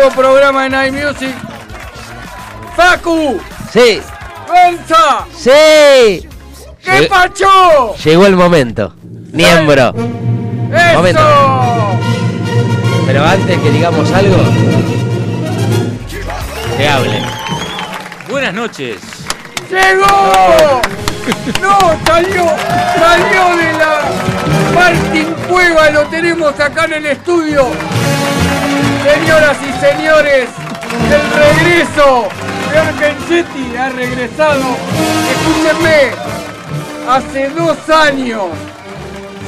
Nuevo programa de Night Music. Facu, Sí, Gonza, sí. ¿qué Lle- pacho? Llegó el momento. Miembro. ¡Eso! Momento. Pero antes que digamos algo, que hable. Buenas noches. ¡Llegó! No, salió, salió de la Martín Cueva, lo tenemos acá en el estudio. Señoras y señores, el regreso de Argenchetti ha regresado. Escúchenme, hace dos años,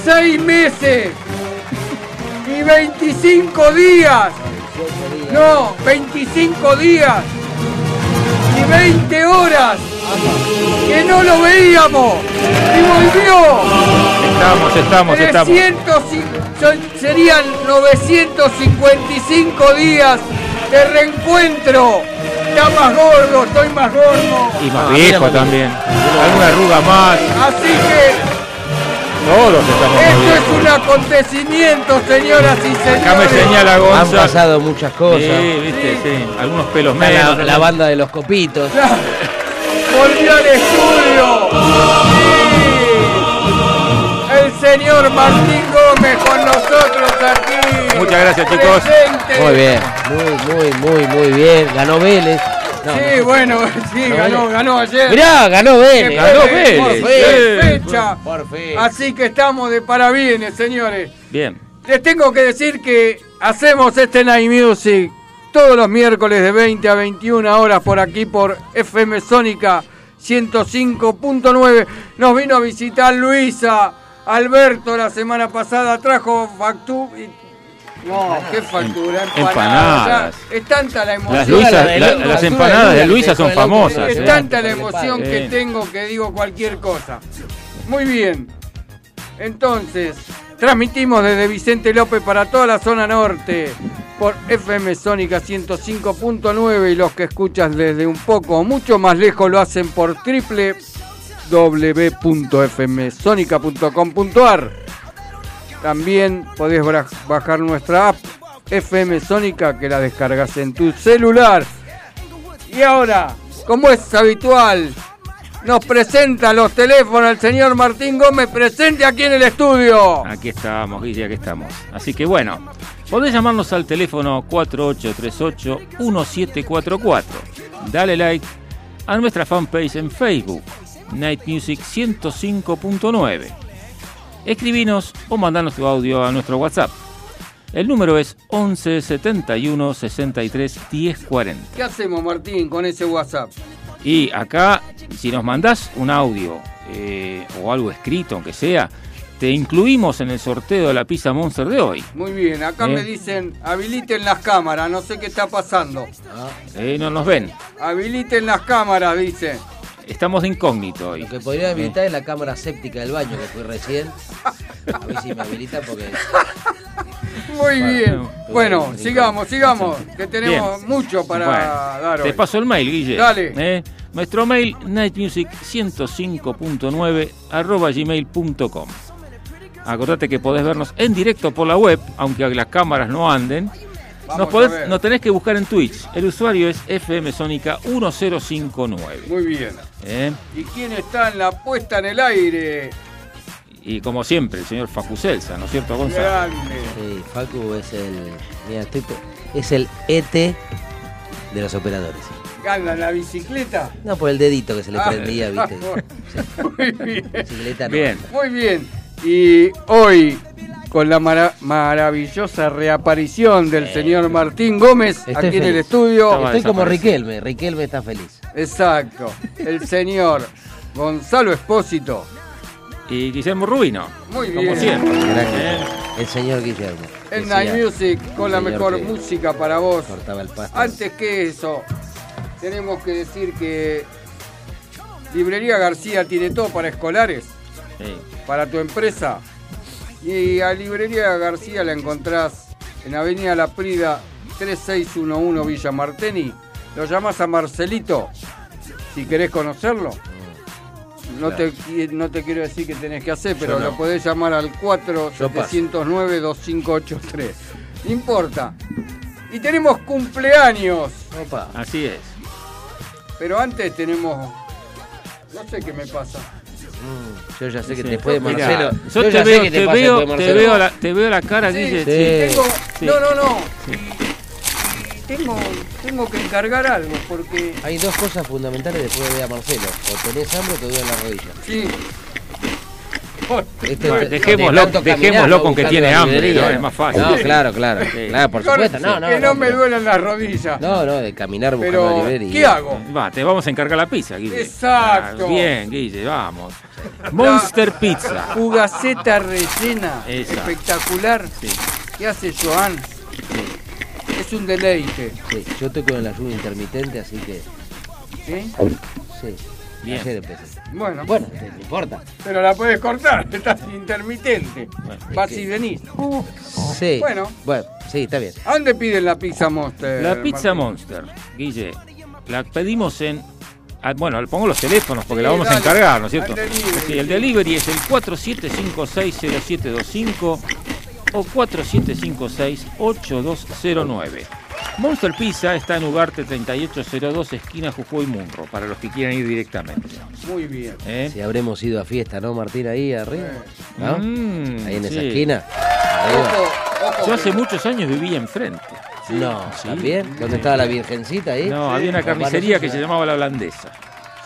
seis meses y 25 días. No, 25 días y 20 horas que no lo veíamos y volvió. Estamos, estamos, estamos. 300 y- son- serían 955 días de reencuentro. Está más gordo, estoy más gordo. Y más Ah, viejo mira, también. Alguna arruga más. Así que Todos estamos esto es un acontecimiento, señoras y señores. Acá me señala Han pasado muchas cosas. Sí, viste, sí. Algunos pelos Está menos. la, la banda de los copitos. Volvió al estudio. Sí. El señor Martín Gómez con nosotros aquí. Muchas gracias, chicos. Presente. Muy bien, muy, muy, muy, muy bien. Ganó Vélez. No, Sí, no. bueno, sí, ganó, ganó ayer. Mirá, ganó Vélez. Qué ganó fe- Vélez, por sí. fe- fecha. Por fin. Así que estamos de parabienes, señores. Bien. Les tengo que decir que hacemos este Night Music todos los miércoles de 20 a 21 horas por aquí por FM Sónica 105.9. Nos vino a visitar Luisa, Alberto la semana pasada trajo factura. No, qué factura, empanadas. Empanadas. Ya, Es tanta la emoción. Las, Luisa- la la- las empanadas de Luisa, son famosas. Es ¿eh? tanta la emoción que tengo que digo cualquier cosa. Muy bien. Entonces, transmitimos desde Vicente López para toda la zona norte por FM Sónica 105.9 y los que escuchas desde un poco o mucho más lejos lo hacen por www.fmsonica.com.ar. También podés bajar nuestra app FM Sónica que la descargas en tu celular. Y ahora, como es habitual, nos presenta los teléfonos el señor Martín Gómez, presente aquí en el estudio. Aquí estamos, Guille, aquí estamos. Así que bueno, podés llamarnos al teléfono 4838-1744. Dale like a nuestra fanpage en Facebook, Night Music 105.9. Escribinos o mandanos tu audio a nuestro WhatsApp. El número es 11 71 63 10 40. ¿Qué hacemos, Martín, con ese WhatsApp? Y acá, si nos mandás un audio eh, o algo escrito, aunque sea, te incluimos en el sorteo de la pizza Monster de hoy. Muy bien, acá Eh. me dicen, habiliten las cámaras, no sé qué está pasando. Eh, no nos ven. Habiliten las cámaras, dice. Estamos de incógnito hoy. Lo que podría habilitar es la cámara séptica del baño que fui recién. A ver si me habilita porque. Muy bien. Bueno, bueno, sigamos, sigamos, que tenemos Bien. mucho para Bueno, dar hoy. Te paso el mail, Guille. Dale. Eh, Nuestro mail, nightmusic105.9 arroba gmail.com. Acordate que podés vernos en directo por la web, aunque las cámaras no anden. Nos, podés- nos tenés que buscar en Twitch. El usuario es FM Sónica 1059. Muy bien. ¿eh? ¿Y quién está en la puesta en el aire? Y como siempre, el señor Facu Celsa, ¿no es cierto, Gonzalo? Grande. Sí, Facu es el. Mira, estoy es el ET de los operadores. sí. ¿Anda en la bicicleta? No, por el dedito que se le Ah, prendía, viste. Muy bien. Bicicleta no. Bien. Muy bien. Y hoy con la mara- maravillosa reaparición del señor Martín Gómez Estoy aquí en el estudio. Estoy como. Riquelme, Riquelme está feliz. Exacto. El señor Gonzalo Espósito. Y Guillermo Rubino. Muy Como bien. siempre. Gracias. El señor Guillermo. En Decía, Night Music con la mejor música para vos. Cortaba el pasto. Antes que eso, tenemos que decir que Librería García tiene todo para escolares, Sí. para tu empresa. Y a Librería García la encontrás en Avenida La Prida 3611 Villa Marteni. Lo llamás a Marcelito si querés conocerlo. No te, no te quiero decir que tenés que hacer, pero no. lo podés llamar al Yo 4709-2583. No importa. Y tenemos cumpleaños. Opa. Así es. Pero antes tenemos. No sé qué me pasa. Mm, yo ya sé que Sí. después de Mirá, Marcelo. yo, te ya sé veo, que te, pasa veo, te, Marcelo. veo la, te veo la cara, Sí, Guille. sí. Tengo. Sí. No, no, no. Sí. Tengo, tengo que encargar algo porque. Hay dos cosas fundamentales después de ver a Marcelo. O tenés hambre o te duele la rodilla. Sí. Este- Bueno, de dejémoslo, con que tiene la hambre. ¿no? Es más fácil. No, claro, claro. Sí. Claro, por supuesto. No, no. que no, me pero- duelen las rodillas. No, no, de caminar buscando la pero, librería. ¿qué hago? Va, te vamos a encargar la pizza, Guille. Exacto. Ah, bien, Guille, vamos. Monster Pizza. Fugaceta rellena. Esa. Espectacular. Sí. ¿Qué hace Joan? Es un deleite. Sí, yo estoy con el ayuno intermitente, así que. ¿sí? Sí. Bien. Ayer empecé. Bueno, Bueno, no importa. pero la puedes cortar. Estás intermitente. Bueno, Vas es que- y venís. Sí. Bueno. Bueno, sí, está bien. ¿A dónde piden la pizza Monster? La pizza Martín? Monster, Guille, la pedimos en. ah, Bueno, pongo los teléfonos porque Sí, la vamos a encargar, ¿no es cierto? Delivery. Sí, el delivery es el 47560725 o 47568209. Monster Pizza está en Ugarte 3802, esquina Jujuy Munro, para los que quieran ir directamente. Muy bien. ¿eh? Si habremos ido a fiesta, ¿no, Martín? Ahí arriba. ¿No? Mm, Ahí en esa esquina. Arriba. Ojo, ojo Yo hace muchos años vivía enfrente. No, Sí. ¿también? ¿Dónde estaba la virgencita ahí? No, Sí, había una carnicería que se llamaba La Holandesa.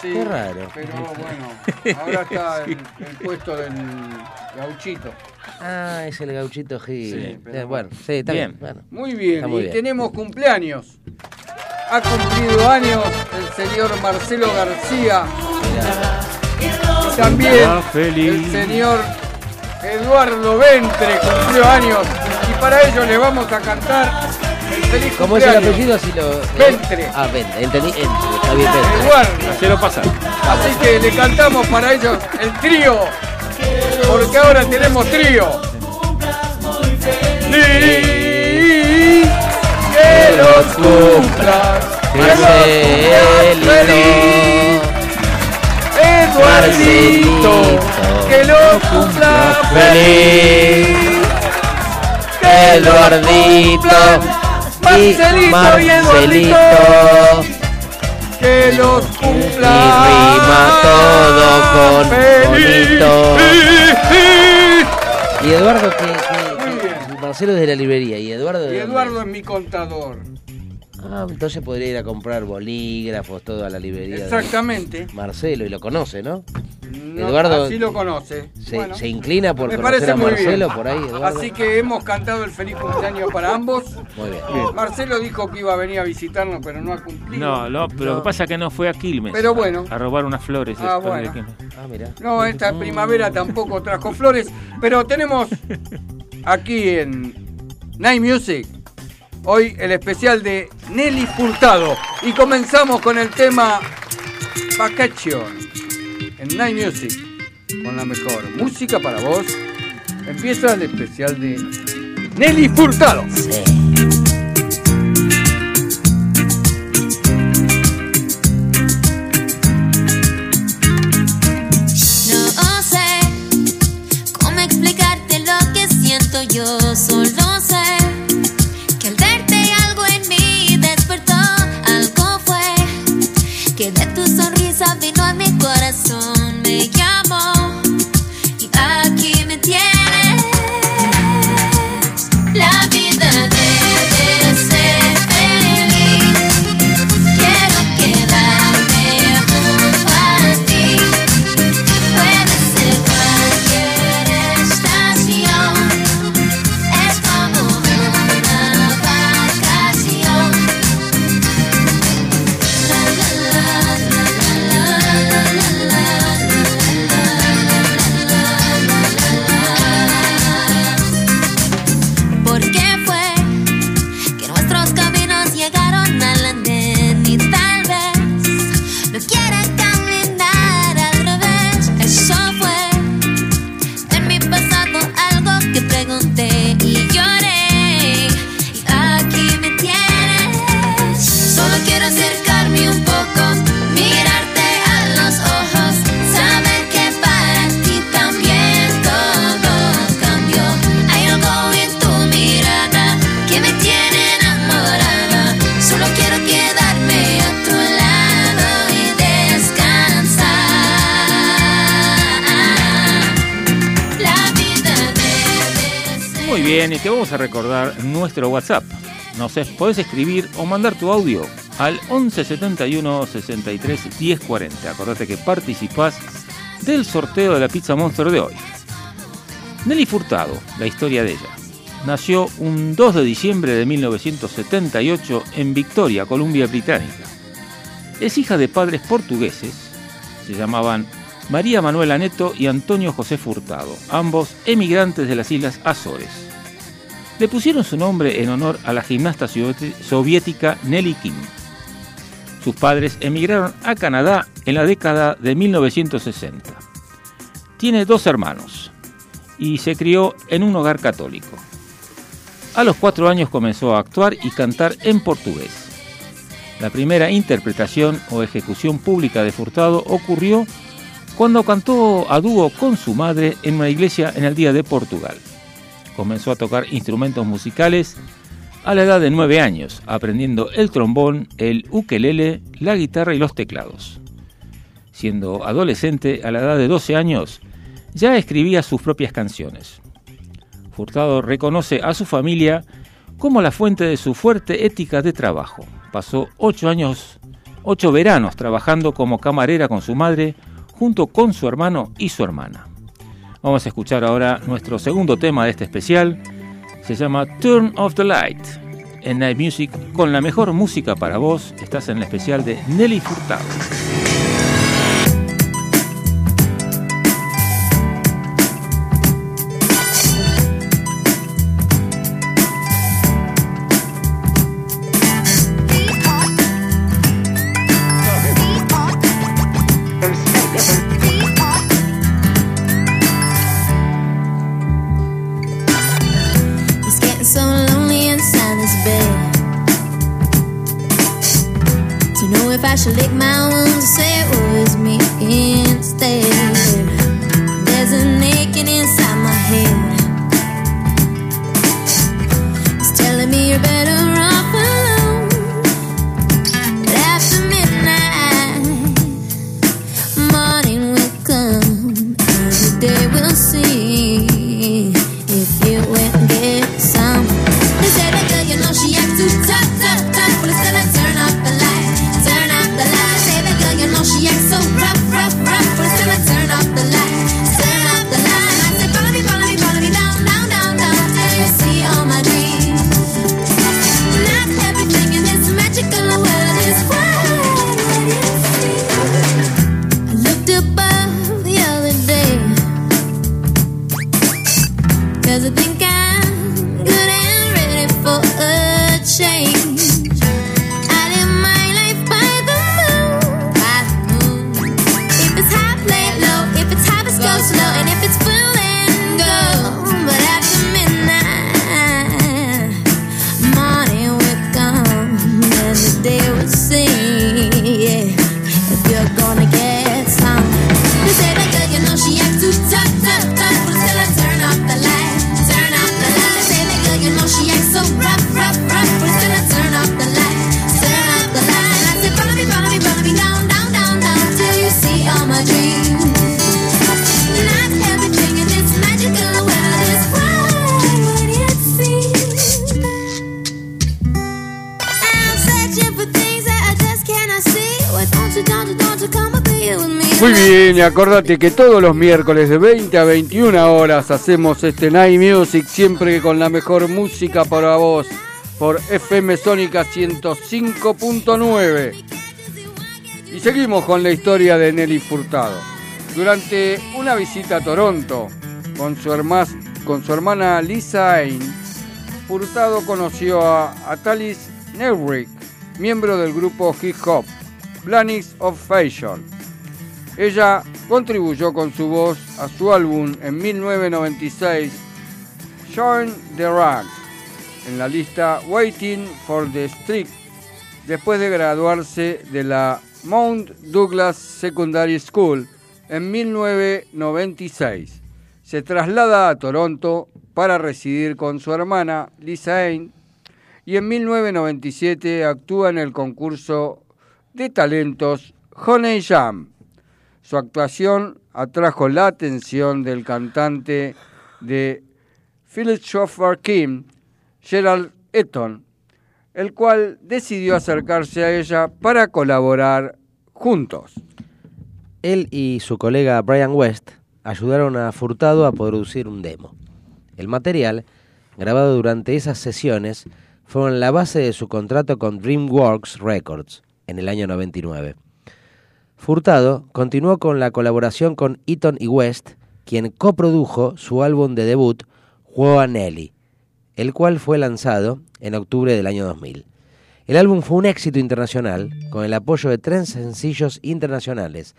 Sí, Qué raro. Pero bueno, ahora está el, el puesto del gauchito. Ah, es el gauchito Gil. Sí, Eh, bueno, sí, está Bien. bien. Bueno. Muy bien, Está muy y bien. tenemos cumpleaños. Ha cumplido años el señor Marcelo García. Y también el señor Eduardo Ventre cumplió años. Y para ello le vamos a cantar feliz ¿Cómo es el apellido? Así lo... Ventre. Ah, Ventre. Entendí, Entre. Está bien, Ventre. Eduardo. Hacelo pasar. Así que le cantamos para ellos el trío. Porque ahora tenemos trío. Que los cumplas. Que los cumplas feliz. Eduardito. Que los cumpla feliz. Que los cumpla Marcelito y Marcelito. Eduardito. Que los cumpla Y rima todo con feliz. bonito. Y Eduardo, que. Marcelo es de la librería. ¿Y Eduardo Y? Eduardo es mi contador. Ah, entonces podría ir a comprar bolígrafos, todo a la librería. de Exactamente. Marcelo, y lo conoce, ¿no? No, Eduardo- Así lo conoce. Se, Bueno, se inclina por me conocer parece a muy Marcelo bien. por ahí, Eduardo. Así que hemos cantado el feliz cumpleaños para ambos. Muy bien. Marcelo dijo que iba a venir a visitarnos, pero no ha cumplido. No, no, pero lo que pasa es que no fue a Quilmes. Pero bueno. A, robar unas flores. Ah, después de bueno. Quilmes. Ah, mira. No, esta primavera tampoco trajo flores, pero tenemos aquí en Night Music hoy el especial de Nelly Furtado y comenzamos con el tema Vacation en Night Music con la mejor música para vos. Empieza el especial de Nelly Furtado. Bien, y te vamos a recordar nuestro WhatsApp. Nos podés escribir o mandar tu audio al 11 71 63 10 40. Acordate que participás del sorteo de la Pizza Monster de hoy. Nelly Furtado, la historia de ella. Nació un 2 de diciembre de 1978 en Victoria, Columbia Británica. Es hija de padres portugueses, se llamaban María Manuela Neto y Antonio José Furtado, ambos emigrantes de las Islas Azores. Le pusieron su nombre en honor a la gimnasta soviética Nelly King. Sus padres emigraron a Canadá en la década de 1960. Tiene dos hermanos y se crió en un hogar católico. A los cuatro años comenzó a actuar y cantar en portugués. La primera interpretación o ejecución pública de Furtado ocurrió cuando cantó a dúo con su madre en una iglesia en el Día de Portugal. Comenzó a tocar instrumentos musicales a la edad de nueve años, aprendiendo el trombón, el ukelele, la guitarra y los teclados. Siendo adolescente, a la edad de 12 años, ya escribía sus propias canciones. Furtado reconoce a su familia como la fuente de su fuerte ética de trabajo. Pasó ocho años, ocho veranos trabajando como camarera con su madre, junto con su hermano y su hermana. Vamos a escuchar ahora nuestro segundo tema de este especial. Se llama Turn of the Light. En Night Music, con la mejor música para vos, estás en el especial de Nelly Furtado. Lick my wounds acordate que todos los miércoles de 20 a 21 horas hacemos este Night Music siempre con la mejor música para vos por FM Sónica 105.9. Y seguimos con la historia de Nelly Furtado. Durante una visita a Toronto con su, hermana Lisa Ain, Furtado conoció a Atalis Neubrick, miembro del grupo hip hop Planets of Fashion. Ella contribuyó con su voz a su álbum en 1996, Join the Rag, en la lista Waiting for the Street, después de graduarse de la Mount Douglas Secondary School en 1996. Se traslada a Toronto para residir con su hermana Lisa Ain y en 1997 actúa en el concurso de talentos Honey Jam. Su actuación atrajo la atención del cantante de Philip Schoffer Kim, Gerald Eton, el cual decidió acercarse a ella para colaborar juntos. Él y su colega Brian West ayudaron a Furtado a producir un demo. El material, grabado durante esas sesiones, fueron la base de su contrato con DreamWorks Records en el año 99. Furtado continuó con la colaboración con Eaton y West, quien coprodujo su álbum de debut, Nelly, el cual fue lanzado en octubre del año 2000. El álbum fue un éxito internacional con el apoyo de tres sencillos internacionales,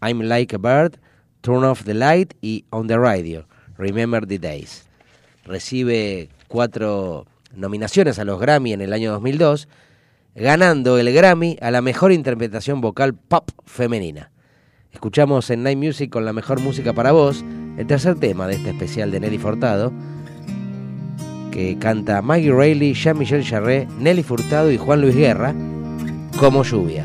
I'm Like a Bird, Turn Off the Light y On the Radio, Remember the Days. Recibe cuatro nominaciones a los Grammy en el año 2002, ganando el Grammy a la mejor interpretación vocal pop femenina. Escuchamos en Night Music con la mejor música para vos, el tercer tema de este especial de Nelly Furtado, que canta Maggie Reilly, Jean-Michel Jarre, Nelly Furtado y Juan Luis Guerra, como lluvia.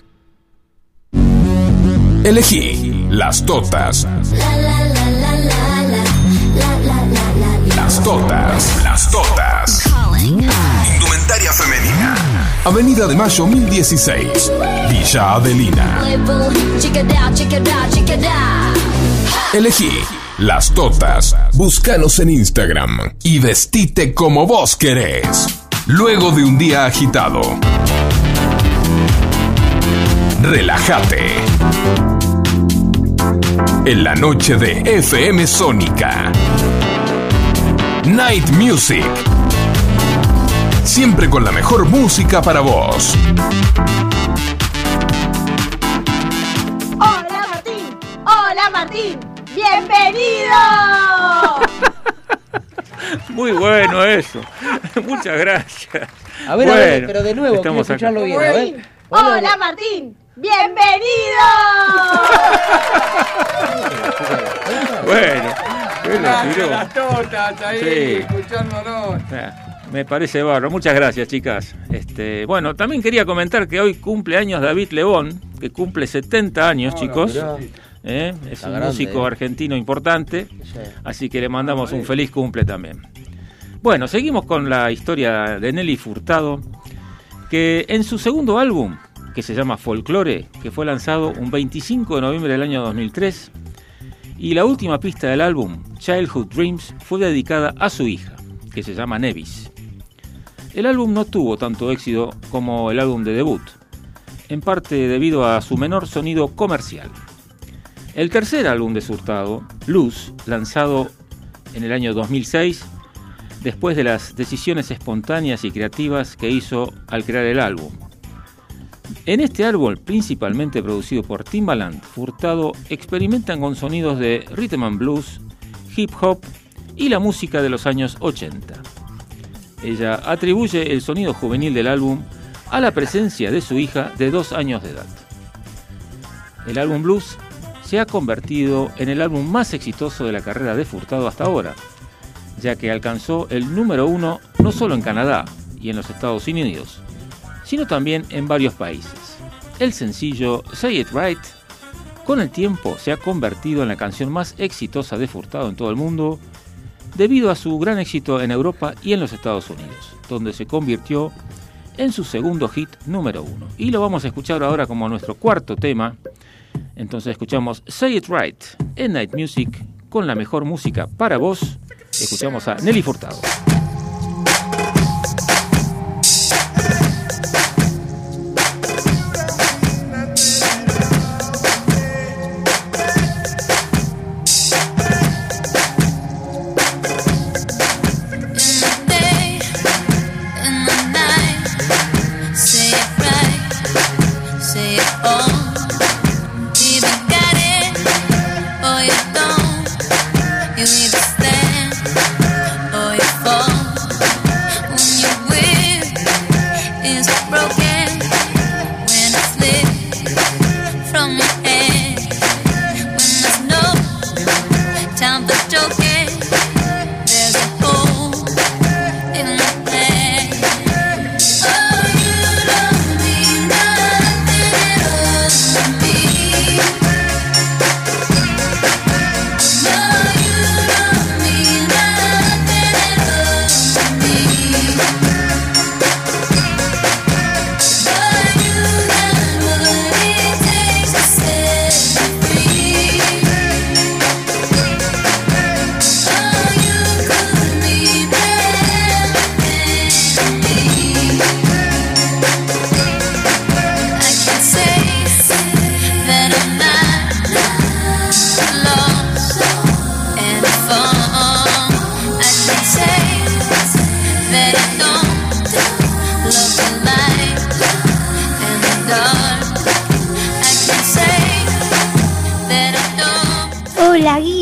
Elegí las totas. Las totas, las totas. Indumentaria femenina. Avenida de Mayo 1016, Villa Adelina. Elegí las totas. Búscanos en Instagram y vestite como vos querés. Luego de un día agitado, relájate. En la noche de FM Sónica. Night Music. Siempre con la mejor música para vos. Hola Martín, hola Martín, bienvenido. Muy bueno eso. Muchas gracias. A ver, a ver, Bueno, pero de nuevo, quiero estamos acá. escucharlo bien. A ver. Hola Martín, bienvenido. Bueno, ¿qué lo Gracias, tiró? las totas ahí, Sí. escuchándonos. Ah, Me parece barro. Muchas gracias, chicas. Este, bueno, también quería comentar que hoy cumple años David Lebón, que cumple 70 años, chicos. Eh, Es un grande, músico eh. argentino importante, Sí. así que le mandamos un feliz cumple también. Bueno, seguimos con la historia de Nelly Furtado, que en su segundo álbum, que se llama Folklore, que fue lanzado un 25 de noviembre del año 2003, y la última pista del álbum, Childhood Dreams, fue dedicada a su hija, que se llama Nevis. El álbum no tuvo tanto éxito como el álbum de debut, en parte debido a su menor sonido comercial. El tercer álbum de Surtado, Luz, lanzado en el año 2006, después de las decisiones espontáneas y creativas que hizo al crear el álbum. En este árbol, principalmente producido por Timbaland, Furtado experimentan con sonidos de rhythm and blues, hip hop y la música de los años 80. Ella atribuye el sonido juvenil del álbum a la presencia de su hija de dos años de edad. El álbum Blues se ha convertido en el álbum más exitoso de la carrera de Furtado hasta ahora, ya que alcanzó el número uno no solo en Canadá y en los Estados Unidos, sino también en varios países. El sencillo Say It Right con el tiempo se ha convertido en la canción más exitosa de Furtado en todo el mundo debido a su gran éxito en Europa y en los Estados Unidos, donde se convirtió en su segundo hit número uno. Y lo vamos a escuchar ahora como nuestro cuarto tema. Entonces escuchamos Say It Right en Night Music con la mejor música para vos. Escuchamos a Nelly Furtado.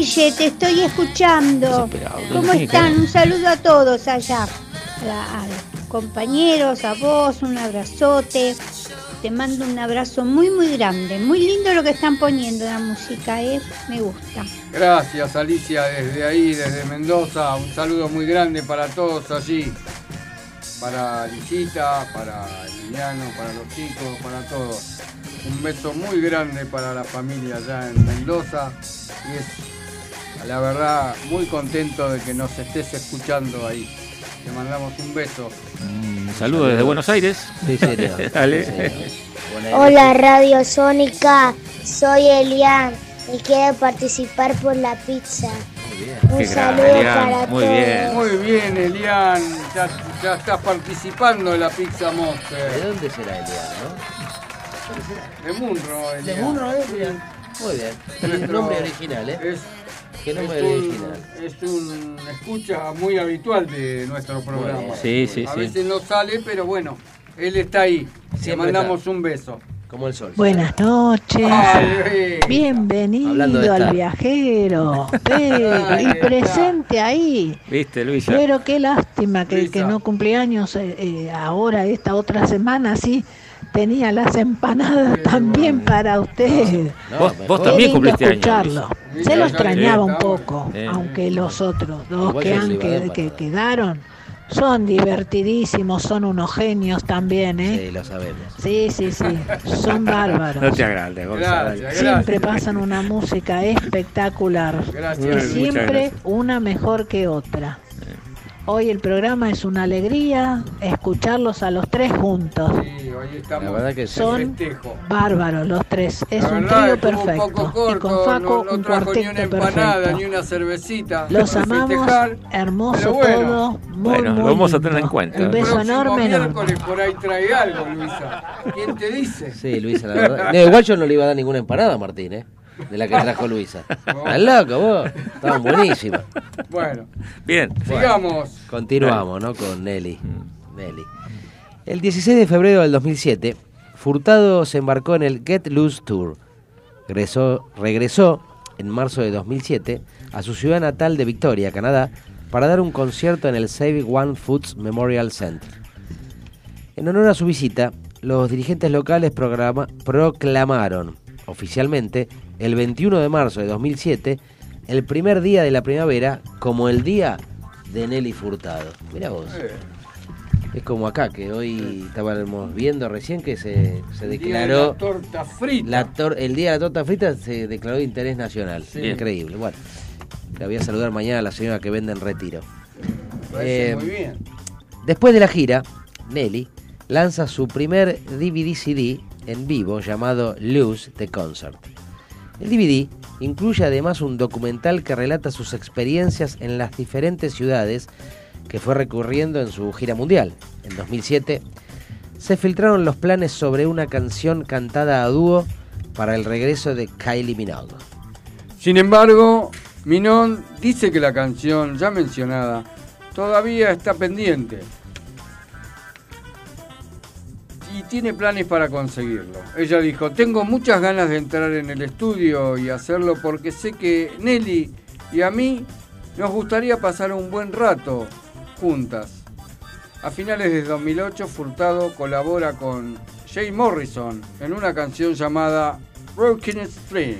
Guille, te estoy escuchando. ¿Cómo están? Un saludo a todos allá. A, a los compañeros, a vos, un abrazote. Te mando un abrazo muy, muy grande. Muy lindo lo que están poniendo la música, ¿eh? Me gusta. Gracias Alicia desde ahí, desde Mendoza. Un saludo muy grande para todos allí. Para Lisita, para Liliano, para los chicos, para todos. Un beso muy grande para la familia allá en Mendoza. Y es, la verdad, muy contento de que nos estés escuchando ahí. Te mandamos un beso. Un saludo desde Buenos Aires. Sí, serio. Dale. Hola Radio Sónica, soy Elian y quiero participar por la pizza. Un Qué saludo grande, Elian, para muy todos. bien. Muy bien, Elian. Ya, ya estás participando en la Pizza ¿De Monster. dónde será Elian, no? De Munro, ¿De Elian. Munro es Elian? Muy bien. El nombre original, ¿eh? Es, ¿Qué nombre es un, original? es un escucha muy habitual de nuestro programa. bien. Sí, sí, A sí. veces no sale, pero bueno, él está ahí. Le Siempre mandamos un beso. Como el sol. Buenas noches. Ay, Bienvenido al viajero. Pero, y presente ahí. ¿Viste, Luisa? Pero qué lástima que, Luisa. que no cumpleaños eh, eh, ahora, esta otra semana, sí. Tenía las empanadas también para usted. No, Vos- también lindo cumpliste años, escucharlo. Luisa. Se lo extrañaba un poco, aunque los otros dos que, han, que, que quedaron son divertidísimos, son unos genios también, ¿eh? Sí, lo sabemos. Sí, sí, sí, son bárbaros. No te agrandes, Gonzalo. Gracias, Siempre gracias. pasan una música espectacular y Gracias. Muchas siempre gracias. una mejor que otra. Hoy el programa es una alegría escucharlos a los tres juntos. Sí, hoy estamos La verdad que Son festejo. bárbaros los tres, es La un trío perfecto. Un poco y corto, con Faco no, no un trajo ni una cuarteto empanada perfecto. ni una cervecita. Los amamos, festejar. hermoso Pero bueno, todo, muy, Bueno, lo muy vamos a lindo. tener en cuenta. Un beso enorme, enorme. miércoles por ahí trae algo, Luisa. ¿Quién te dice? Sí, Luisa, la verdad. No, igual yo no le iba a dar ninguna empanada a Martín, ¿eh? De la que trajo Luisa. ¿Estás loco vos? Estaban buenísimas. Bueno, Bien. sigamos. Continuamos, ¿no? Con Nelly. Nelly. El 16 de febrero del 2007, Furtado se embarcó en el Get Loose Tour. Regresó, regresó en marzo de 2007 a su ciudad natal de Victoria, Canadá, para dar un concierto en el Save One Foods Memorial Center. En honor a su visita, los dirigentes locales programa- proclamaron oficialmente el 21 de marzo de 2007 el primer día de la primavera como el día de Nelly Furtado. Mira vos. Eh, Es como acá, que hoy estábamos viendo recién que se, se día de declaró la torta frita. la tor- el día de la torta frita se declaró de interés nacional. Sí. Increíble. Bueno, la voy a saludar mañana a la señora que vende en retiro. Eh, muy bien. Después de la gira, Nelly lanza su primer DVD CD en vivo llamado Lose the Concert. El DVD incluye además un documental que relata sus experiencias en las diferentes ciudades que fue recurriendo en su gira mundial. En 2007 se filtraron los planes sobre una canción cantada a dúo para el regreso de Kylie Minogue. Sin embargo, Minon dice que la canción ya mencionada todavía está pendiente tiene planes para conseguirlo. Ella dijo, tengo muchas ganas de entrar en el estudio y hacerlo porque sé que Nelly y a mí nos gustaría pasar un buen rato juntas. A finales de 2008, Furtado colabora con Jay Morrison en una canción llamada Broken String.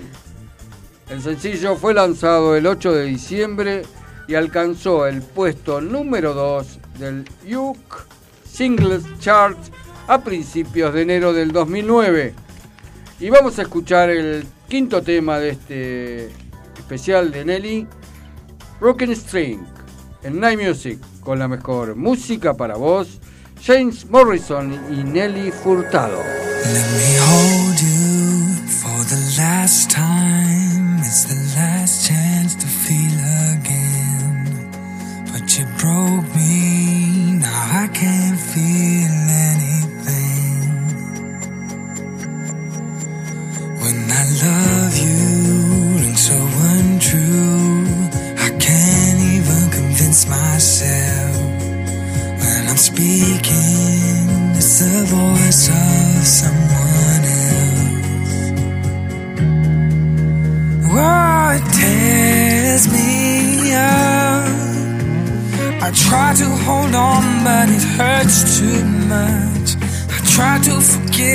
El sencillo fue lanzado el 8 de diciembre y alcanzó el puesto número 2 del UK Singles Chart a principios de enero del 2009. Y vamos a escuchar el quinto tema de este especial de Nelly, Broken String, en Night Music, con la mejor música para vos, James Morrison y Nelly Furtado. Let me hold you for the last time. It's the last chance to feel again. But you broke me, now I can't feel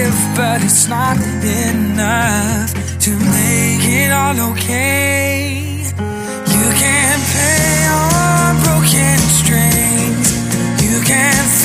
forgive, but it's not enough to make it all okay. You can't play on broken strings. You can't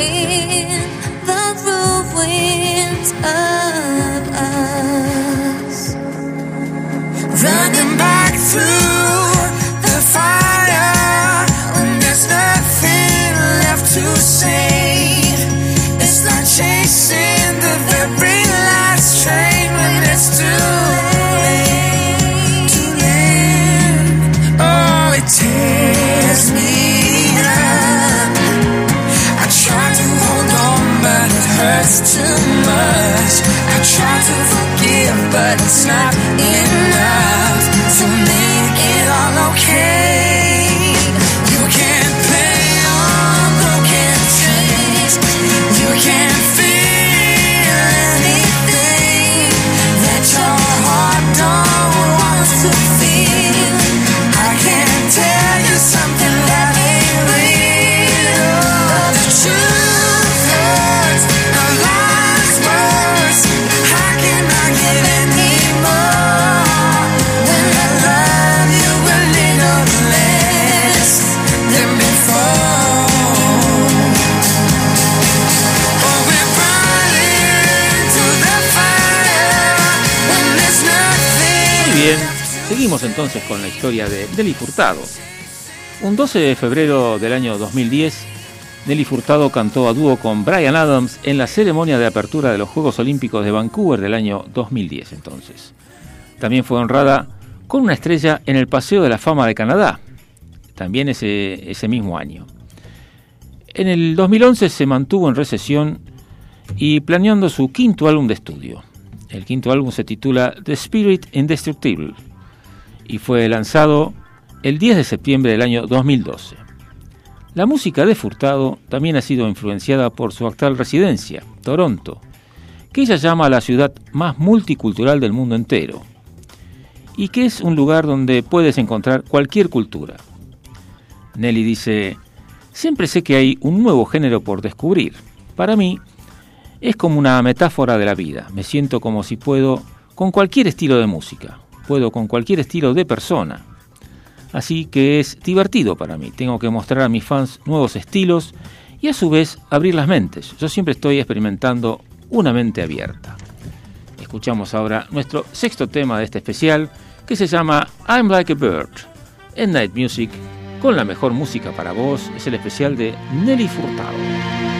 in the ruins of entonces con la historia de Nelly Furtado. Un 12 de febrero del año 2010, Nelly Furtado cantó a dúo con Brian Adams en la ceremonia de apertura de los Juegos Olímpicos de Vancouver del año 2010 entonces. También fue honrada con una estrella en el Paseo de la Fama de Canadá, también ese, ese mismo año. En el 2011 se mantuvo en recesión y planeando su quinto álbum de estudio. El quinto álbum se titula The Spirit Indestructible y fue lanzado el 10 de septiembre del año 2012. La música de Furtado también ha sido influenciada por su actual residencia, Toronto, que ella llama la ciudad más multicultural del mundo entero, y que es un lugar donde puedes encontrar cualquier cultura. Nelly dice, siempre sé que hay un nuevo género por descubrir. Para mí, es como una metáfora de la vida. Me siento como si puedo con cualquier estilo de música, puedo con cualquier estilo de persona. Así que es divertido para mí. Tengo que mostrar a mis fans nuevos estilos y a su vez abrir las mentes. Yo siempre estoy experimentando una mente abierta. Escuchamos ahora nuestro sexto tema de este especial que se llama I'm Like a Bird en Night Music con la mejor música para vos. Es el especial de Nelly Furtado.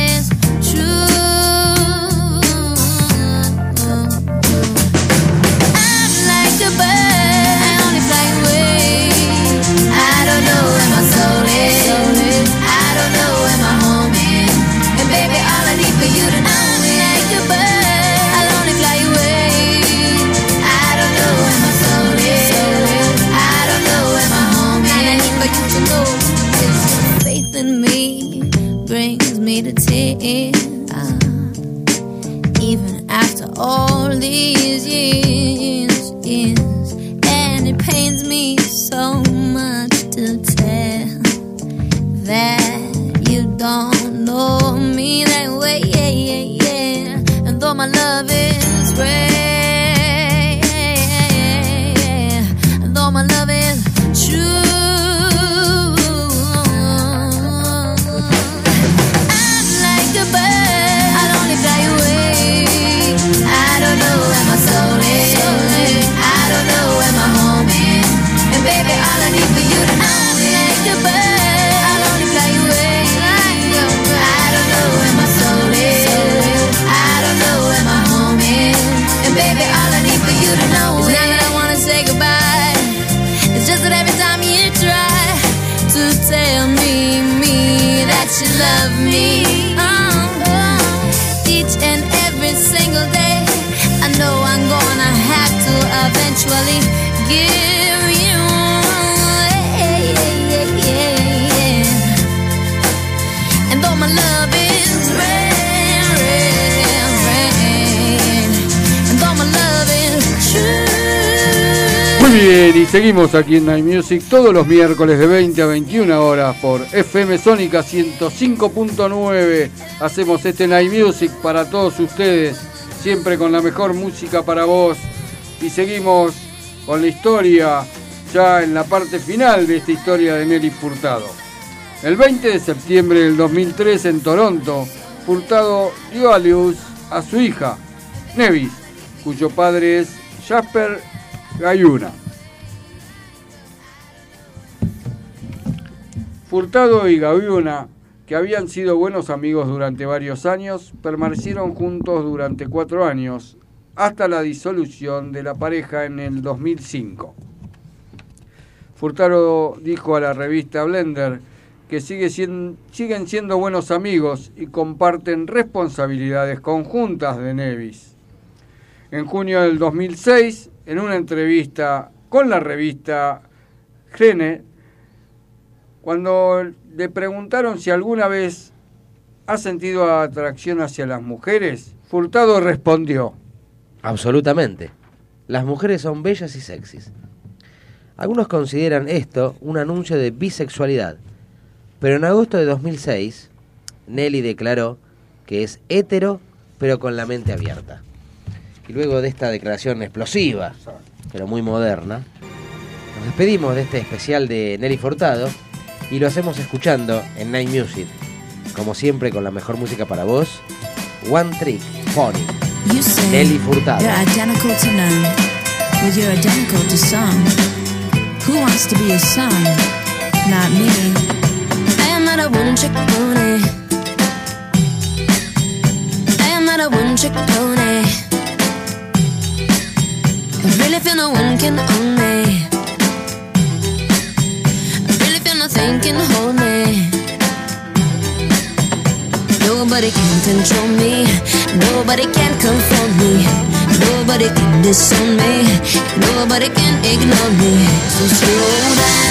bien, y seguimos aquí en Night Music todos los miércoles de 20 a 21 horas por FM Sónica 105.9. Hacemos este Night Music para todos ustedes, siempre con la mejor música para vos. Y seguimos con la historia, ya en la parte final de esta historia de Nelly Furtado. El 20 de septiembre del 2003 en Toronto, Furtado dio a luz a su hija, Nevis, cuyo padre es Jasper Gayuna. Furtado y Gayuna, que habían sido buenos amigos durante varios años, permanecieron juntos durante cuatro años, hasta la disolución de la pareja en el 2005. Furtado dijo a la revista Blender que sigue siguen siendo buenos amigos y comparten responsabilidades conjuntas de Nevis. En junio del 2006, en una entrevista con la revista Gene, cuando le preguntaron si alguna vez ha sentido atracción hacia las mujeres, Furtado respondió, Absolutamente. Las mujeres son bellas y sexys. Algunos consideran esto un anuncio de bisexualidad, pero en agosto de 2006, Nelly declaró que es hetero, pero con la mente abierta. Y luego de esta declaración explosiva, pero muy moderna, nos despedimos de este especial de Nelly Furtado y lo hacemos escuchando en Night Music, como siempre con la mejor música para vos, One Trick Pony. You say Nelly Furtado. You're identical to none, but you're identical to some. Who wants to be a son? Not me. I am not a one trick pony. I am not a one trick pony. I really feel no one can own me. I really feel nothing can hold me. Nobody can control me. Nobody can confront me. Nobody can disown me. Nobody can ignore me. So slow down.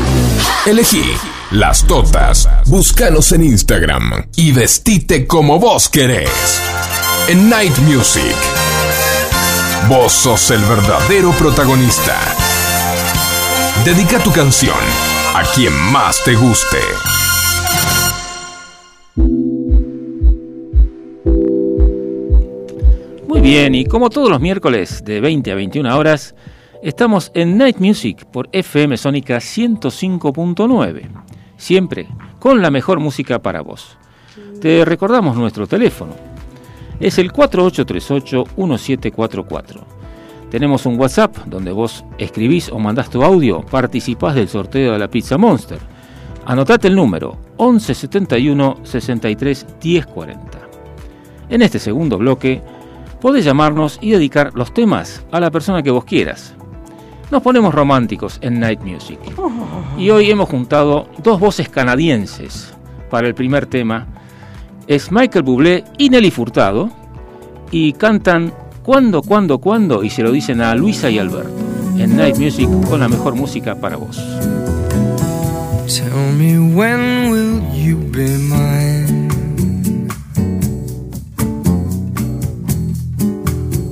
Elegí las totas. Búscanos en Instagram y vestite como vos querés. En Night Music. Vos sos el verdadero protagonista. Dedica tu canción a quien más te guste. Muy bien, y como todos los miércoles de 20 a 21 horas, estamos en Night Music por FM Sónica 105.9. Siempre con la mejor música para vos. Te recordamos nuestro teléfono. Es el 4838-1744. Tenemos un WhatsApp donde vos escribís o mandás tu audio, participás del sorteo de la Pizza Monster. Anotate el número 1171 63 1040. En este segundo bloque podés llamarnos y dedicar los temas a la persona que vos quieras. Nos ponemos románticos en Night Music. Y hoy hemos juntado dos voces canadienses para el primer tema. Es Michael Bublé y Nelly Furtado. Y cantan Cuándo, cuándo, cuándo. Y se lo dicen a Luisa y Alberto. En Night Music con la mejor música para vos. Tell me when will you be mine?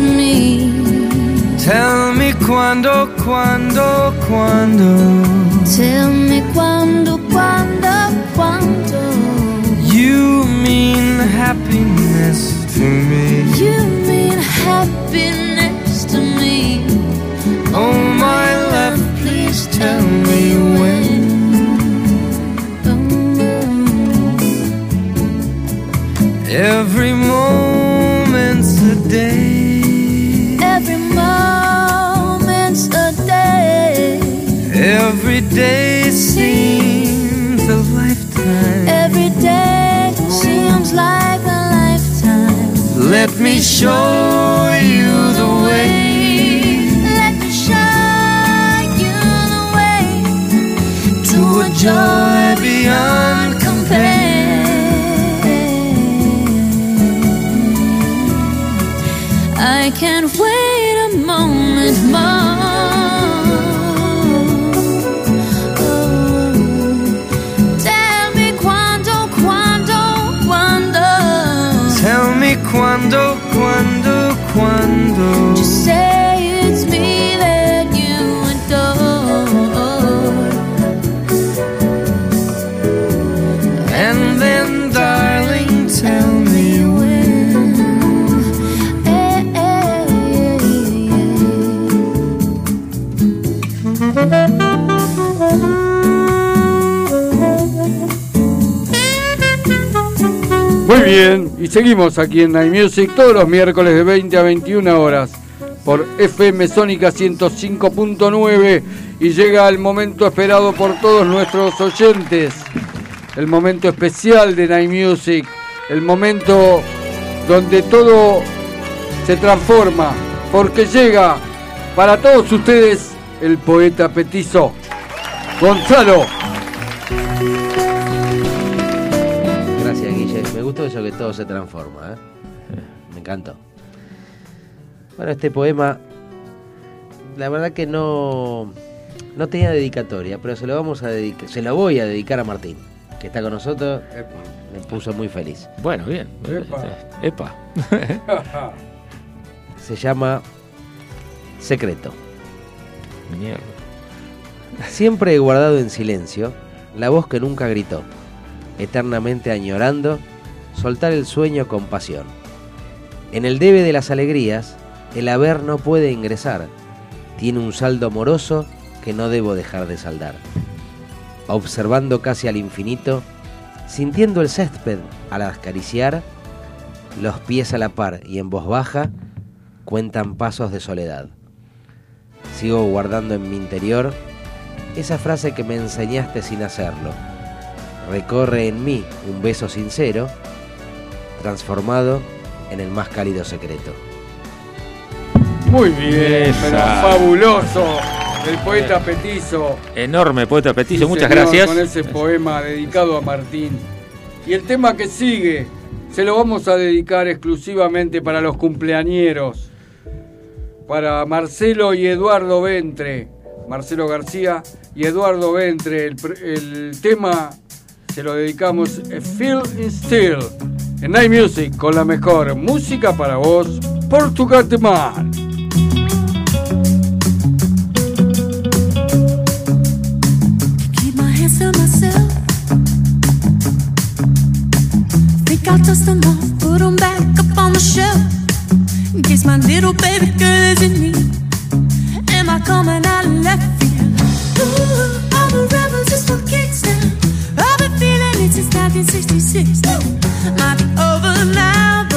me? Tell me quando, quando, quando. Tell me quando, quando, quando. You mean happiness to me. You mean happiness Let me show you the way. Let me show you the way to a joy beyond compare. I can't wait a moment more. cuando. Just say it's me that you adore. And then, darling, tell me when. Hey, hey, hey, Muy bien, seguimos aquí en Night Music todos los miércoles de 20 a 21 horas por FM Sónica 105.9 y llega el momento esperado por todos nuestros oyentes, el momento especial de Night Music, el momento donde todo se transforma, porque llega para todos ustedes el poeta petizo, Gonzalo. Me gustó eso que todo se transforma. ¿eh? Me encantó. Bueno, este poema, la verdad que no, no tenía dedicatoria, pero se lo vamos a dedicar, se lo voy a dedicar a Martín, que está con nosotros. Me puso muy feliz. Bueno, bien. Epa. Epa. Se llama Secreto. Mierda. Siempre he guardado en silencio la voz que nunca gritó, eternamente añorando soltar el sueño con pasión. En el debe de las alegrías, el haber no puede ingresar, tiene un saldo moroso que no debo dejar de saldar. Observando casi al infinito, sintiendo el césped al acariciar, los pies a la par y en voz baja cuentan pasos de soledad. Sigo guardando en mi interior esa frase que me enseñaste sin hacerlo. Recorre en mí un beso sincero, transformado en el más cálido secreto. Muy bien, pero fabuloso. El poeta petizo. Enorme poeta petizo, Sí, muchas señor, gracias. Con ese poema dedicado a Martín. Y el tema que sigue se lo vamos a dedicar exclusivamente para los cumpleañeros. Para Marcelo y Eduardo Ventre. Marcelo García y Eduardo Ventre. El, tema se lo dedicamos a Feel Still. En Night Music con la mejor música para vos. Portugal de I'll dust them off, put 'em back up on the shelf. In case my little baby girl in need. Am I coming out left field? Ooh, I'm a rebel just Since 1966, Might be over now.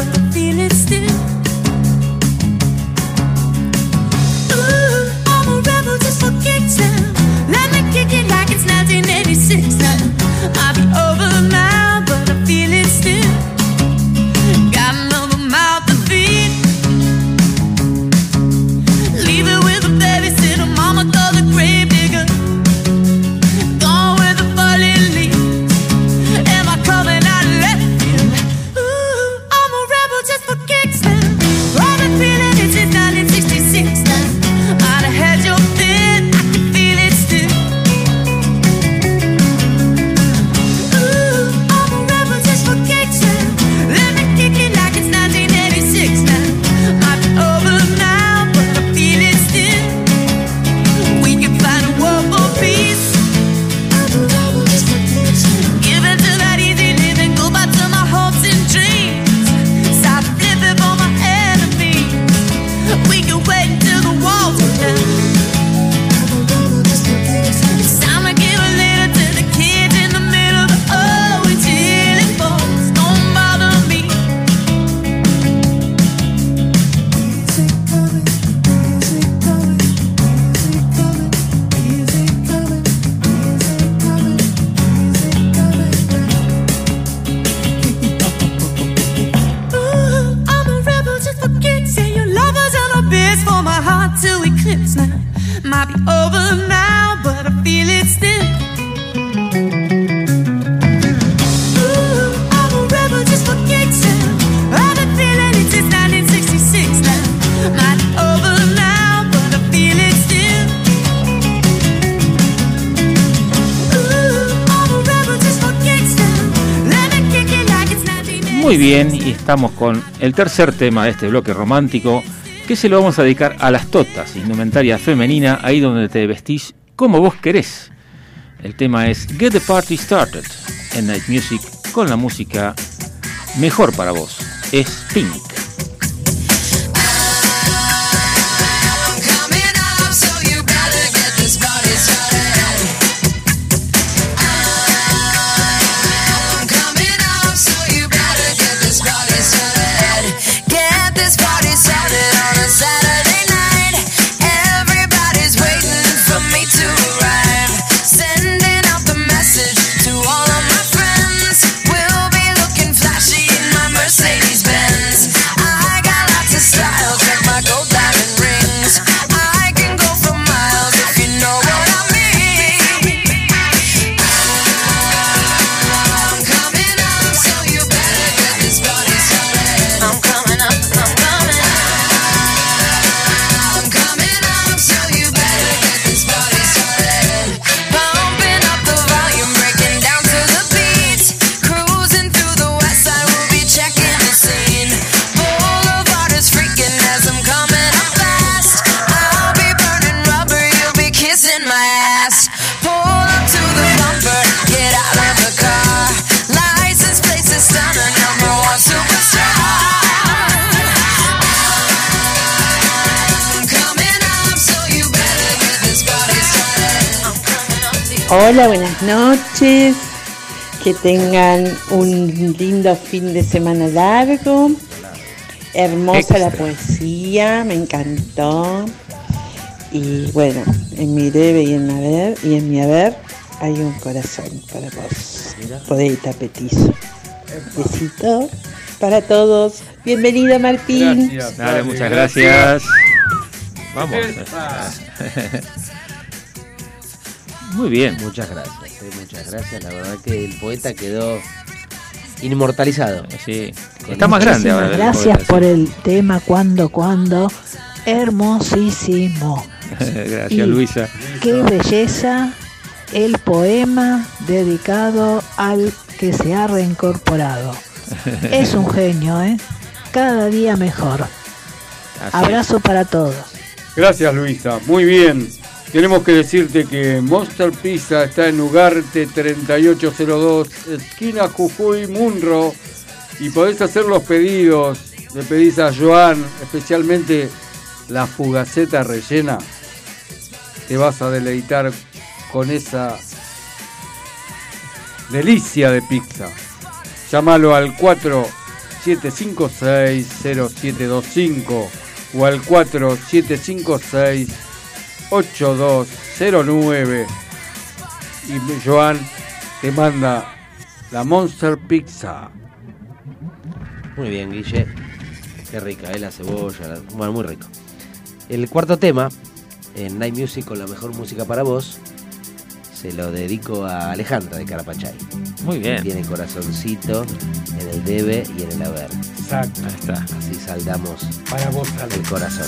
Estamos con el tercer tema de este bloque romántico, que se lo vamos a dedicar a las totas, indumentaria femenina, ahí donde te vestís como vos querés. El tema es Get the Party Started en Night Music con la música mejor para vos. Es Pink. Hola, buenas noches. Que tengan un lindo fin de semana largo. Hermosa la poesía, me encantó. Y bueno, en mi debe y en mi haber, y en mi haber hay un corazón para vos. Poeta petizo. Besito para todos. Bienvenido Martín. Dale, muchas gracias. Vamos. Muy bien. Muchas gracias, eh, muchas gracias. La verdad que el poeta quedó inmortalizado. Sí. Está más grande ahora. Gracias poeta, por el tema Cuando, Cuando. Hermosísimo. sí. Gracias, Y Luisa. Qué belleza el poema dedicado al que se ha reincorporado. Es un genio, ¿eh? Cada día mejor. Abrazo para todos. Gracias Luisa, muy bien. Tenemos que decirte que Monster Pizza está en Ugarte 3802, esquina Jujuy Munro, y podés hacer los pedidos. Le pedís a Joan, especialmente la fugaceta rellena. Te vas a deleitar con esa delicia de pizza. Llámalo al 4756-0725 o al 4756-8209 y Joan te manda la Monster Pizza. Muy bien, Guille. Qué rica, ¿eh? La cebolla. la- Bueno, muy rico. El cuarto tema, en Night Music con la mejor música para vos, se lo dedico a Alejandra de Carapachay. Muy bien. Tiene corazoncito en el debe y en el haber. Exacto. Ahí está. Así saldamos Para vos, el corazón.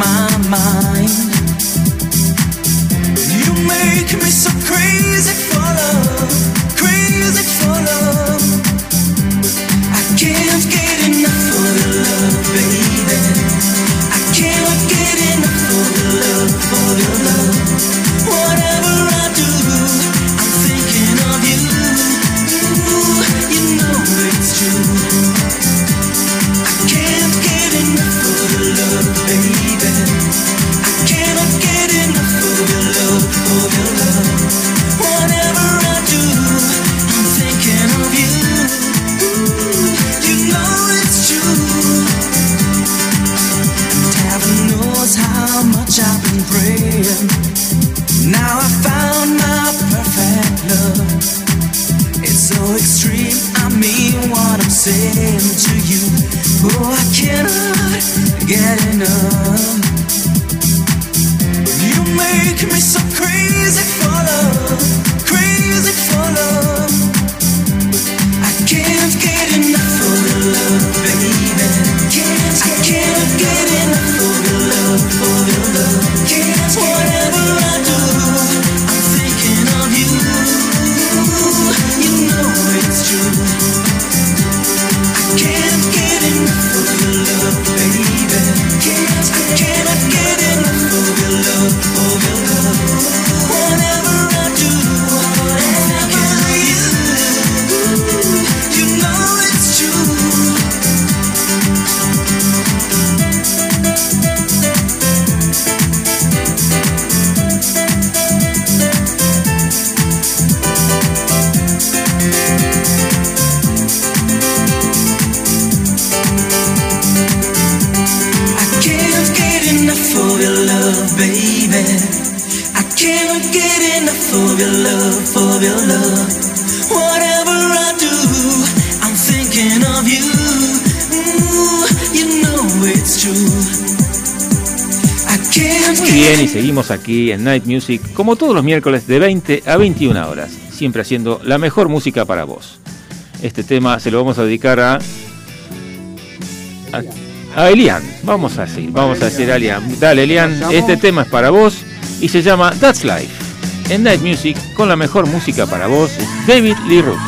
my mind. You make me so crazy for love, crazy for love. I can't get enough aquí en Night Music, como todos los miércoles de 20 a 21 horas, siempre haciendo la mejor música para vos. Este tema se lo vamos a dedicar a. a, a Elian. Vamos a decir, vamos a decir a Elian. Dale, Elian, este tema es para vos y se llama That's Life. en Night Music con la mejor música para vos, David Lee Roth.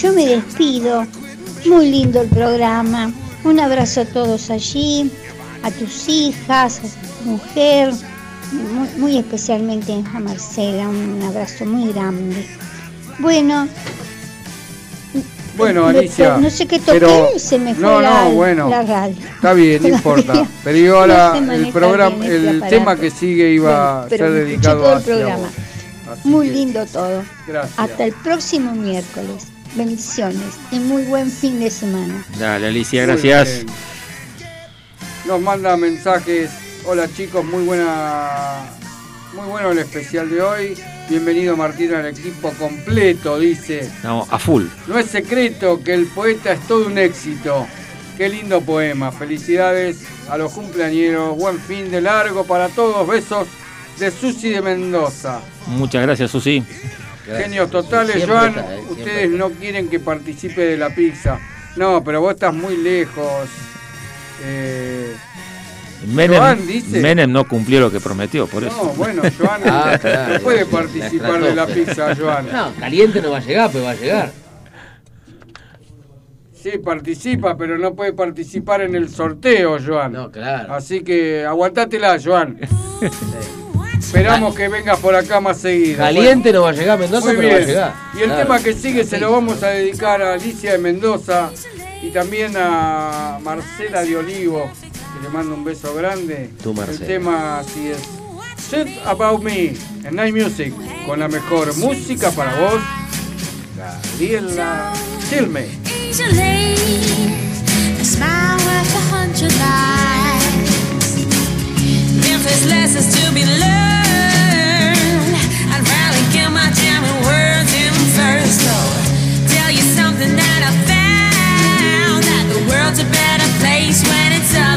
Yo me despido. Muy lindo el programa. Un abrazo a todos allí, a tus hijas, a tu mujer, muy, muy especialmente a Marcela. Un abrazo muy grande. Bueno, Bueno, Alicia. no sé qué toqué pero- se me fue no, la, no, bueno. la radio. Está bien, no importa. Pero yo ahora No el programa, este el tema que sigue iba Bueno, a ser dedicado todo el programa. Muy que, lindo todo. Gracias. Hasta el próximo miércoles. Bendiciones y muy buen fin de semana. Dale, Alicia, gracias. Nos manda mensajes. Hola chicos, muy buena, muy bueno el especial de hoy. Bienvenido Martín al equipo completo, dice. Estamos a full. No es secreto que el poeta es todo un éxito. Qué lindo poema. Felicidades a los cumpleañeros. Buen fin de largo para todos. Besos de Susi de Mendoza. Muchas gracias, Susi. Genios totales, Siempre Joan. está, eh, Ustedes no quieren que participe de la pizza. No, pero vos estás muy lejos. Eh, Menem, Joan dice- Menem no cumplió lo que prometió, por eso. no, bueno, Joan Ah, claro, no puede la participar de la pizza, Joan. No, caliente no va a llegar, pero va a llegar. Sí, participa, pero no puede participar en el sorteo, Joan. No, claro. Así que aguantátela, Joan. Esperamos que vengas por acá más seguido. Caliente no va a llegar Mendoza, Muy pero va a bien. llegar. Y el Claro. tema que sigue se lo vamos a dedicar a Alicia de Mendoza y también a Marcela de Olivo, que le mando un beso grande. Tú, Marcela. El tema así es. Shit About Me en Night Music, con la mejor música para vos, Gabriela Chilme.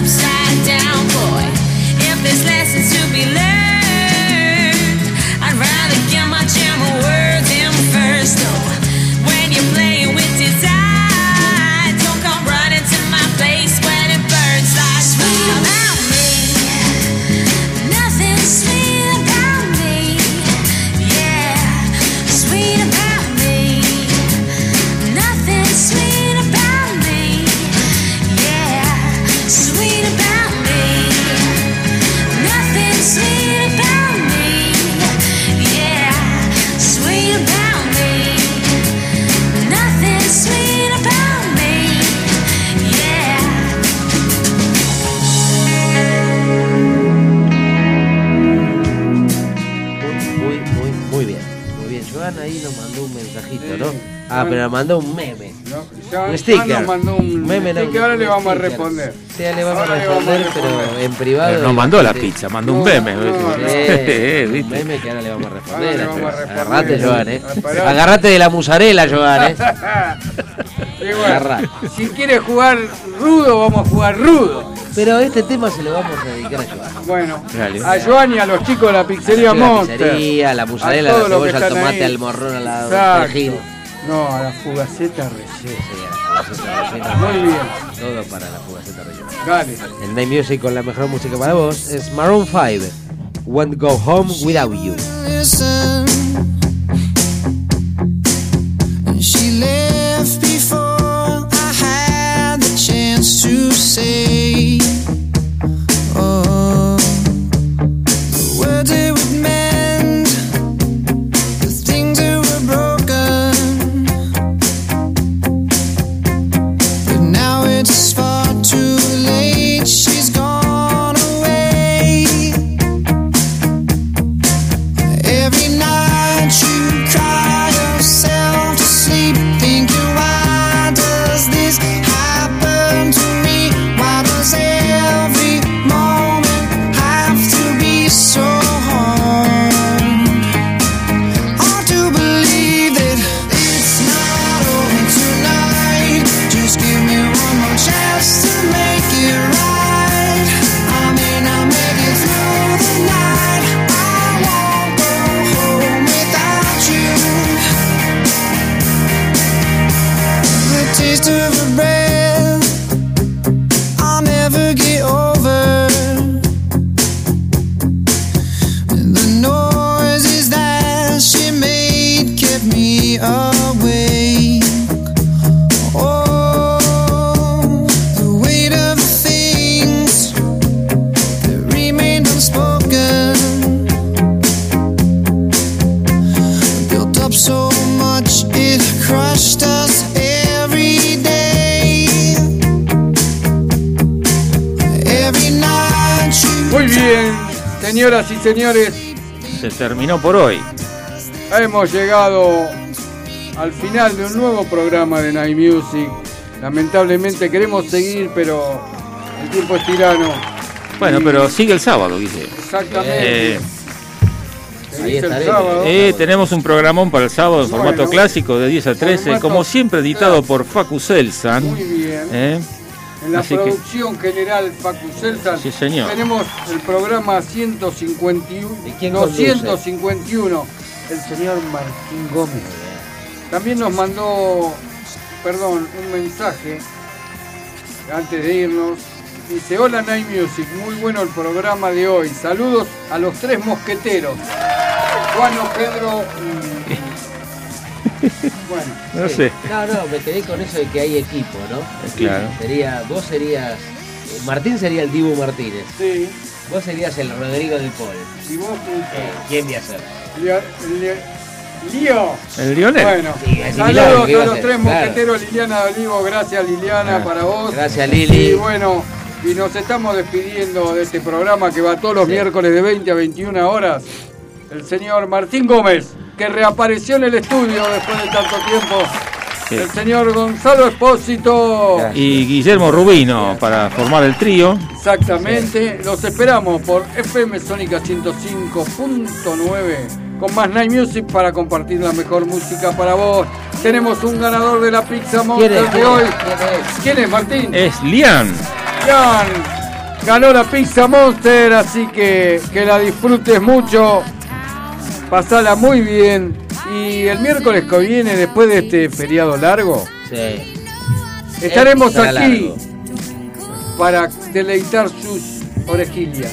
Upside down, boy. If there's lessons to be learned, un mensajito, ¿no? Ah, pero nos mandó un meme. ¿no? Ya, Un ya sticker. nos mandó un Meme, no, sticker, ahora un le vamos a responder. Sí, le vamos Ahora a le vamos a responder, pero responder. en privado. Pero no mandó la pizza, mandó un No, meme. no, ¿viste? no. Eh, Un ¿viste? meme que ahora le vamos a responder. Vamos a responder. Agarrate, Joan, eh. Agarrate de la musarela, Joan, eh. Bueno, si quiere jugar rudo, vamos a jugar rudo. Pero este tema se lo vamos a dedicar a Joan. Bueno, Dale. a Joan y a los chicos de la pizzería la Monster. pizzería, la musarela, A la cebolla, el están tomate, ahí. al morrón, a la perejil. No, a la fugaceta rellena. Sí, a la fugaceta rellena. Muy bien. Todo para la fugaceta rellena. Dale. El Night Music con la mejor música para vos es Maroon 5. Won't go home without you. Say. Oh, señoras y señores, Se terminó por hoy. hemos llegado al final de un nuevo programa de Night Music. Lamentablemente queremos seguir, pero el tiempo es tirano. Bueno, Y- pero sigue el sábado, Guille. Exactamente. Eh, dice el sábado. eh, tenemos un programón para el sábado en formato Bueno. clásico de 10 a 13, Formato- como siempre editado por Facu Selsan. Muy bien. Eh, En la Así que- producción general Facu Celsan Sí, señor. tenemos el programa 151, quién 251, el señor Martín Gómez. También nos mandó, perdón, un mensaje antes de irnos. Dice, hola Night Music, muy bueno el programa de hoy. Saludos a los tres mosqueteros. Juano, Pedro y... Bueno, no Sí. sé. No, no, me quedé con eso de que hay equipo, ¿no? Claro. Sería, vos serías. eh, Martín sería el Dibu Martínez. Sí. Vos serías el Rodrigo del Pol. y vos, Eh, ¿Quién voy a ser? Leo- Lío. El Lionel. Bueno, Sí, saludos similar, ¿qué iba a a los tres Claro. mosqueteros, Liliana de Olivo, gracias Liliana Ah. para vos. Gracias, Lili. Y bueno, y nos estamos despidiendo de este programa que va todos los Sí. miércoles de 20 a 21 horas. El señor Martín Gómez, que reapareció en el estudio después de tanto tiempo. Sí. El señor Gonzalo Espósito. Y Guillermo Rubino para formar el trío. Exactamente, los esperamos por FM Sónica 105.9 con más Night Music para compartir la mejor música para vos. Tenemos un ganador de la Pizza Monster de ¿Quién hoy. ¿Quién es, Martín? Es Lian. Jan ganó la Pizza Monster, así que que la disfrutes mucho. Pasala muy bien. Y el miércoles que viene, después de este feriado largo, Sí. estaremos Será aquí largo. para deleitar sus orejillas.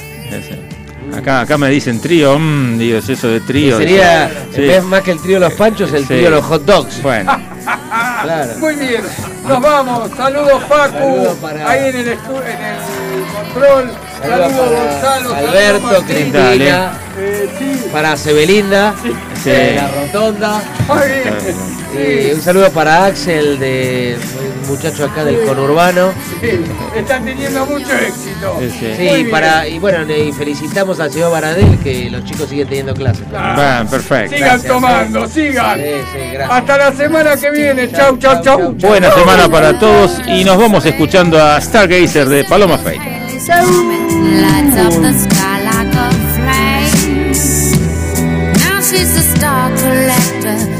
Acá, acá me dicen trío, mmm, digo, es eso de trío. Sería, Sí. en vez más que el trío de los panchos, el Sí. trío de los hot dogs. Bueno, Claro. Muy bien, nos vamos. Saludos para- ahí en el, en el control. Saludos Gonzalo. Alberto. Cristina, Eh, para Sebelinda, Sí. de la Rotonda. Y Sí, un saludo para Axel, de un muchacho acá del conurbano. sí, están teniendo mucho éxito. Sí, para, y bueno, y felicitamos al señor Baradel que los chicos siguen teniendo clases. Va, perfecto. Sigan Gracias. tomando, sigan. Sí, sí, gracias. Hasta la semana que viene. Chau, chau, chau. Buena semana para todos y nos vamos escuchando a Stargazer de Paloma Faith. Lights up the sky like a flame. Now she's a star collector.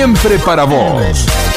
Siempre para vos.